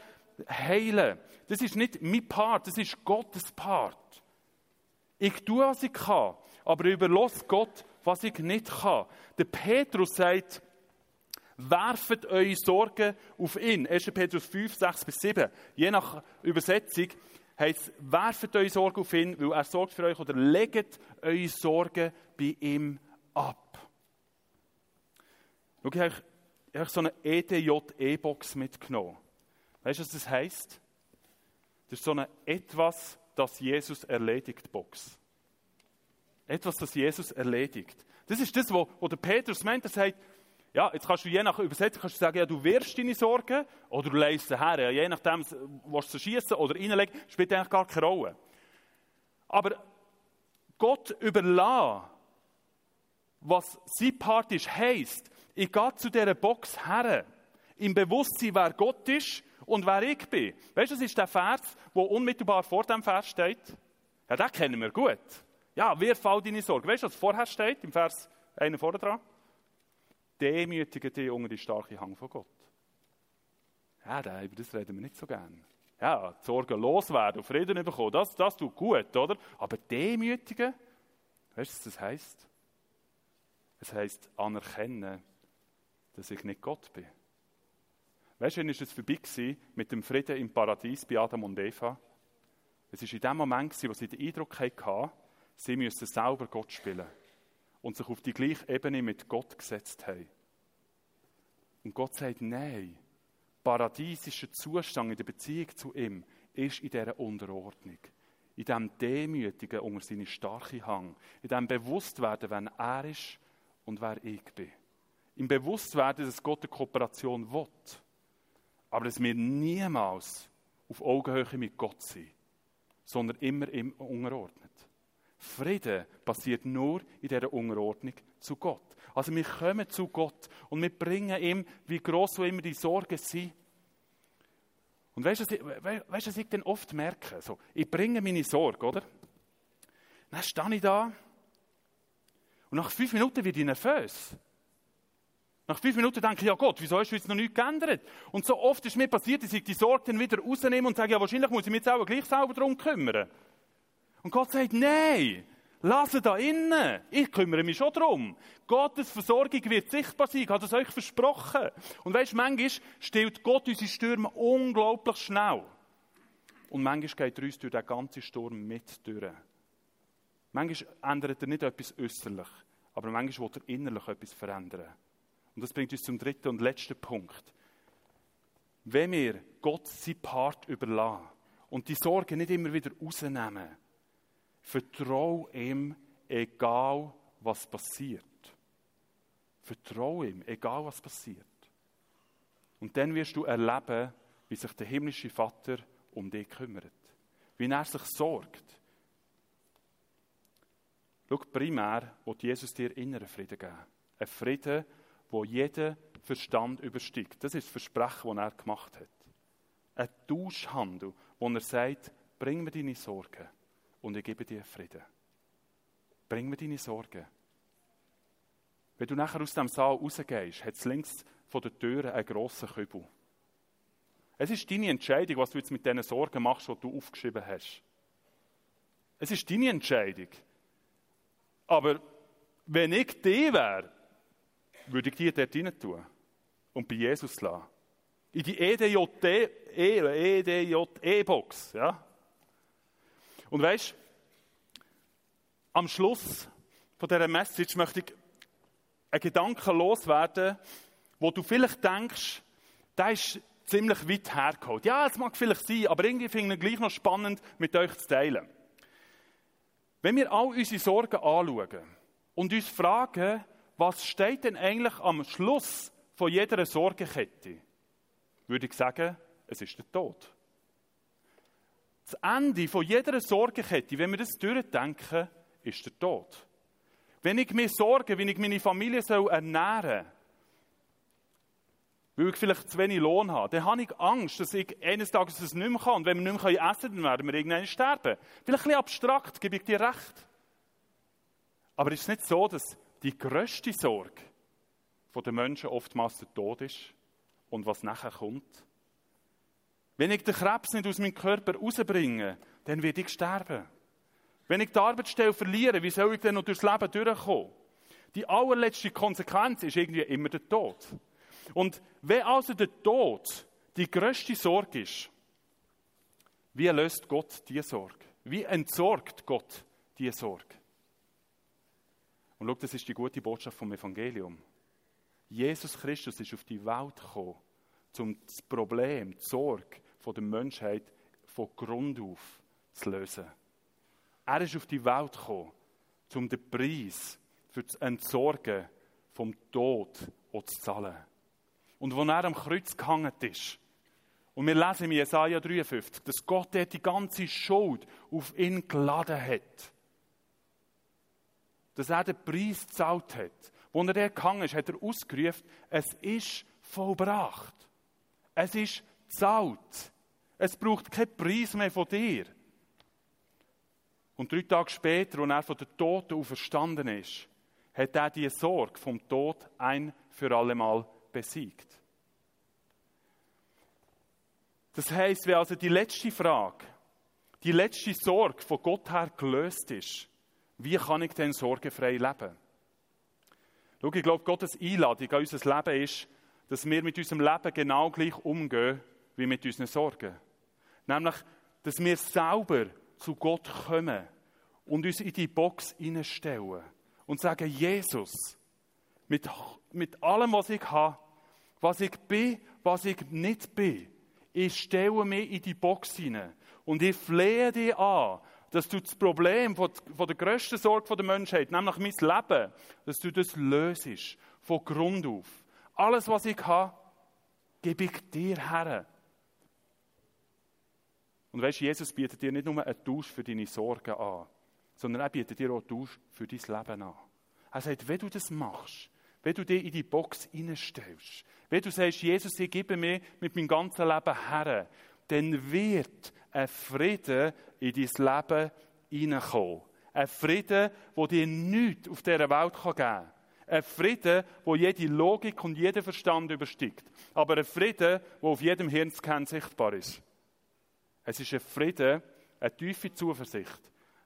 heilen. Das ist nicht mein Part, das ist Gottes Part. Ich tue, was ich kann, aber überlasse Gott, was ich nicht kann. Der Petrus sagt, Werft eure Sorgen auf ihn. 1. Petrus 5, 6 bis 7. Je nach Übersetzung heißt werft eure Sorgen auf ihn, weil er sorgt für euch, oder legt eure Sorgen bei ihm ab. Schau, ich habe, ich habe so eine EDJ-E-Box mitgenommen. Weißt du, was das heisst? Das ist so eine etwas, das Jesus erledigt Box. Etwas, das Jesus erledigt. Das ist das, was der Petrus meint. Er sagt, ja, jetzt kannst du je nach Übersetzung kannst du sagen, ja, du wirst deine Sorgen oder du leist sie her. Ja, je nachdem, was du schießen oder reinlegen, spielt eigentlich gar keine Rolle. Aber Gott überlassen, was sein Part ist, heisst, ich gehe zu dieser Box her, im Bewusstsein, wer Gott ist und wer ich bin. Weißt du, das ist der Vers, der unmittelbar vor dem Vers steht. Ja, den kennen wir gut. Ja, wir fallen deine Sorgen. Weißt du, was vorher steht, im Vers 1 vorne dran? Demütige dich unter die starke Hang von Gott. Ja, über das reden wir nicht so gern. Ja, die Sorgen loswerden und Frieden bekommen, das, das tut gut, oder? Aber demütigen, weißt du, was das heisst? Es heisst anerkennen, dass ich nicht Gott bin. Weißt du, wann war es vorbei mit dem Frieden im Paradies bei Adam und Eva? Es war in dem Moment, wo sie den Eindruck hatten, sie müssten selber Gott spielen und sich auf die gleiche Ebene mit Gott gesetzt haben. Und Gott sagt, nein, paradiesischer Zustand in der Beziehung zu ihm ist in dieser Unterordnung. In diesem Demütigen unter seine starke Hang. In diesem Bewusstwerden, wenn er ist und wer ich bin. Im Bewusstwerden, dass Gott eine Kooperation will. Aber dass wir niemals auf Augenhöhe mit Gott sind, sondern immer im unterordnet. Frieden passiert nur in dieser Unterordnung zu Gott. Also wir kommen zu Gott und wir bringen ihm, wie groß immer die Sorgen sind. Und weißt du, was ich dann oft merke? So, ich bringe meine Sorge, oder? Dann stehe ich da und nach fünf Minuten werde ich nervös. Nach fünf Minuten denke ich, ja Gott, wieso hast du jetzt noch nichts geändert? Und so oft ist mir passiert, dass ich die Sorge dann wieder rausnehme und sage, ja wahrscheinlich muss ich mich jetzt auch gleich selber darum kümmern. Und Gott sagt, nein, lass da innen. Ich kümmere mich schon darum. Gottes Versorgung wird sichtbar sein. Ich habe das euch versprochen. Und weißt du, manchmal stellt Gott unsere Stürme unglaublich schnell. Und manchmal geht er uns durch den ganzen Sturm mit durch. Manchmal ändert er nicht etwas äußerlich, aber manchmal will er innerlich etwas verändern. Und das bringt uns zum dritten und letzten Punkt. Wenn wir Gott sein Part überlassen und die Sorgen nicht immer wieder rausnehmen, Vertrau ihm, egal was passiert. Vertrau ihm, egal was passiert. Und dann wirst du erleben, wie sich der himmlische Vater um dich kümmert. Wie er sich sorgt. Schau, primär wird Jesus dir inneren Frieden geben. Ein Frieden, wo jeder Verstand übersteigt. Das ist das Versprechen, das er gemacht hat. Ein Tauschhandel, wo er sagt, bring mir deine Sorgen und ich gebe dir Frieden. Bring mir deine Sorgen. Wenn du nachher aus dem Saal rausgehst, hat es links von der Tür einen grossen Kübel. Es ist deine Entscheidung, was du jetzt mit diesen Sorgen machst, die du aufgeschrieben hast. Es ist deine Entscheidung. Aber wenn ich die wäre, würde ich die dort rein tun und bei Jesus lassen. In die EDJ-E-Box, ja? Und weißt am Schluss von dieser Message möchte ich einen Gedanken loswerden, wo du vielleicht denkst, der ist ziemlich weit hergeholt. Ja, es mag vielleicht sein, aber irgendwie finde ich gleich noch spannend, mit euch zu teilen. Wenn wir all unsere Sorgen anschauen und uns fragen, was steht denn eigentlich am Schluss von jeder Sorgenkette, würde ich sagen, es ist der Tod. Das Ende von jeder Sorgenkette, wenn wir das durchdenken, ist der Tod. Wenn ich mir sorge, wie ich meine Familie ernähren soll, weil ich vielleicht zu wenig Lohn habe, dann habe ich Angst, dass ich eines Tages das nicht mehr kann. Und wenn wir nicht mehr essen können, dann werden wir irgendwann sterben. Vielleicht ein bisschen abstrakt, gebe ich dir recht. Aber ist es nicht so, dass die grösste Sorge der Menschen oftmals der Tod ist und was nachher kommt? Wenn ich den Krebs nicht aus meinem Körper rausbringe, dann werde ich sterben. Wenn ich die Arbeitsstelle verliere, wie soll ich denn noch durchs Leben durchkommen? Die allerletzte Konsequenz ist irgendwie immer der Tod. Und wenn also der Tod die größte Sorge ist, wie löst Gott diese Sorge? Wie entsorgt Gott diese Sorge? Und schau, das ist die gute Botschaft vom Evangelium. Jesus Christus ist auf die Welt gekommen, um das Problem, die Sorge der Menschheit von Grund auf zu lösen. Er ist auf die Welt gekommen, um den Preis für das Entsorgen vom Tod zu zahlen. Und wo er am Kreuz gehangen ist, und wir lesen in Jesaja 53, dass Gott dort die ganze Schuld auf ihn geladen hat. Dass er den Preis gezahlt hat. Wo er dort gehangen ist, hat er ausgerufen, es ist vollbracht. Es ist zahlt. Es braucht keinen Preis mehr von dir. Und drei Tage später, als er von den Toten auferstanden ist, hat er die Sorge vom Tod ein für allemal besiegt. Das heißt, wenn also die letzte Frage, die letzte Sorge von Gott her gelöst ist, wie kann ich denn sorgenfrei leben? Schau, ich glaube, Gottes Einladung an unser Leben ist, dass wir mit unserem Leben genau gleich umgehen wie mit unseren Sorgen. Nämlich, dass wir selber zu Gott kommen und uns in die Box hineinstellen und sagen, Jesus, mit, mit allem, was ich habe, was ich bin, was ich nicht bin, ich stelle mich in die Box hinein und ich flehe dich an, dass du das Problem von, der grössten Sorge der Menschheit, nämlich mein Leben, dass du das löst, von Grund auf. Alles, was ich habe, gebe ich dir her. Und weißt, Jesus bietet dir nicht nur einen Tausch für deine Sorgen an, sondern er bietet dir auch einen Tausch für dein Leben an. Er sagt, wenn du das machst, wenn du dich in die Box hineinstellst, wenn du sagst, Jesus, ich gebe mir mit meinem ganzen Leben her, dann wird ein Frieden in dein Leben hineinkommen. Ein Frieden, der dir nichts auf dieser Welt geben kann. Ein Frieden, wo jede Logik und jeder Verstand übersteigt. Aber ein Frieden, der auf jedem Hirnscan sichtbar ist. Es ist ein Frieden, eine tiefe Zuversicht,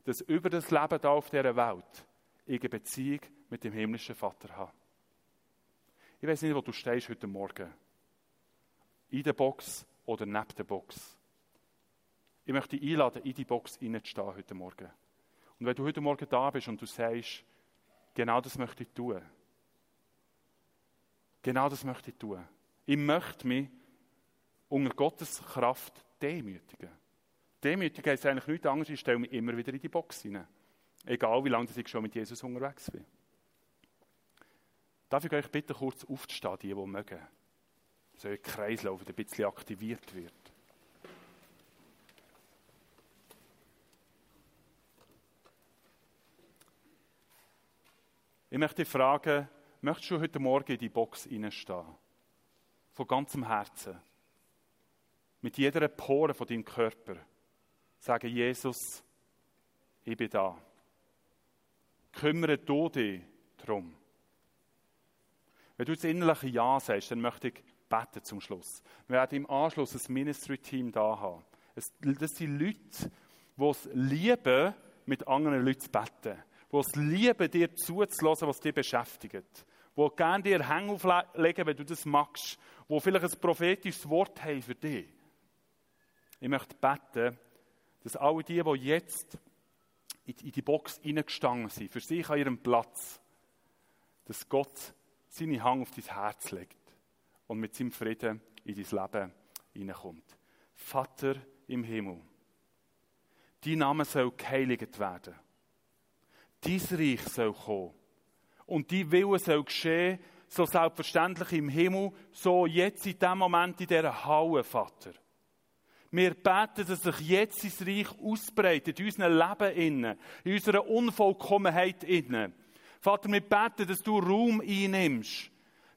dass über das Leben hier auf dieser Welt ich eine Beziehung mit dem himmlischen Vater habe. Ich weiß nicht, wo du stehst heute Morgen. In der Box oder neben der Box. Ich möchte dich einladen, in die Box reinzustehen heute Morgen. Und wenn du heute Morgen da bist und du sagst, genau das möchte ich tun. Genau das möchte ich tun. Ich möchte mich unter Gottes Kraft demütigen. Demütigen heißt eigentlich nichts anderes, ich stelle mich immer wieder in die Box hinein. Egal, wie lange ich schon mit Jesus unterwegs bin. Darf ich euch bitte kurz aufzustehen, die, die mögen? So ein Kreislauf ein bisschen aktiviert wird. Ich möchte dich fragen, möchtest du heute Morgen in die Box hineinstehen? Von ganzem Herzen. Mit jeder Pore von deinem Körper. Sagen, Jesus, ich bin da. Kümmere du dich darum. Wenn du das innerliche Ja sagst, dann möchte ich beten zum Schluss. Wir werden im Anschluss ein Ministry-Team da haben. Das sind Leute, die es lieben, mit anderen Leuten zu beten. Die es lieben, dir zuzulassen, was dich beschäftigt. Die gerne dir Hänge auflegen, wenn du das magst. Die vielleicht ein prophetisches Wort haben für dich. Ich möchte beten, dass alle die, die jetzt in die Box hineingestanden sind, für sich an ihrem Platz, dass Gott seine Hand auf dein Herz legt. und mit seinem Frieden in dein Leben hineinkommt. Vater im Himmel, dein Name soll geheiligt werden. Dein Reich soll kommen. Und dein Wille soll geschehen, so selbstverständlich im Himmel, so jetzt in dem Moment in dieser Halle, Vater. Wir beten, dass sich jetzt sein Reich ausbreitet in unserem Leben innen, in unserer Unvollkommenheit innen. Vater, wir beten, dass du Raum einnimmst.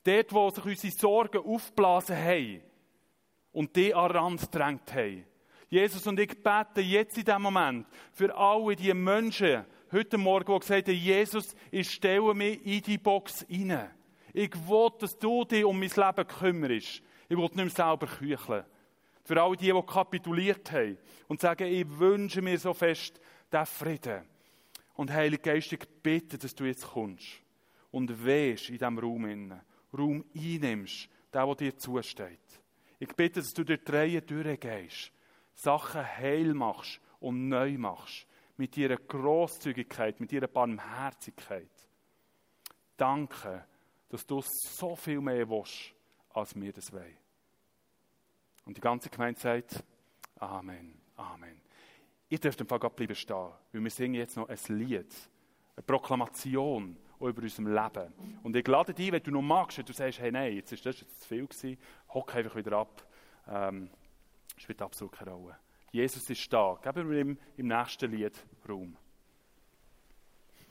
Dort, wo sich unsere Sorgen aufblasen haben und die an den Rand drängt haben. Jesus und ich bete jetzt in diesem Moment für alle die Menschen heute Morgen, die gesagt haben, Jesus, ich stelle mich in die Box rein. Ich will, dass du dich um mein Leben kümmerst. Ich will nicht mehr selber kücheln. Für all die, die kapituliert haben und sagen, ich wünsche mir so fest den Frieden. Und Heilige Geist, ich bitte, dass du jetzt kommst und wehst in diesem Raum innen. Raum einnimmst, der, der dir zusteht. Ich bitte, dass du durch die Reihe durchgehst, Sachen heil machst und neu machst. Mit ihrer Großzügigkeit, mit ihrer Barmherzigkeit. Danke, dass du so viel mehr willst, als wir das wollen. Und die ganze Gemeinde sagt, Amen, Amen. Ihr dürft im Fall gerade bleiben stehen, weil wir singen jetzt noch ein Lied, eine Proklamation über unserem Leben. Und ich lade dich, wenn du noch magst, wenn du sagst, hey, nein, jetzt ist das jetzt zu viel gewesen, hock einfach wieder ab. Ähm, spielt absolut keine Rolle. Jesus ist da. Geben wir ihm im nächsten Lied Raum.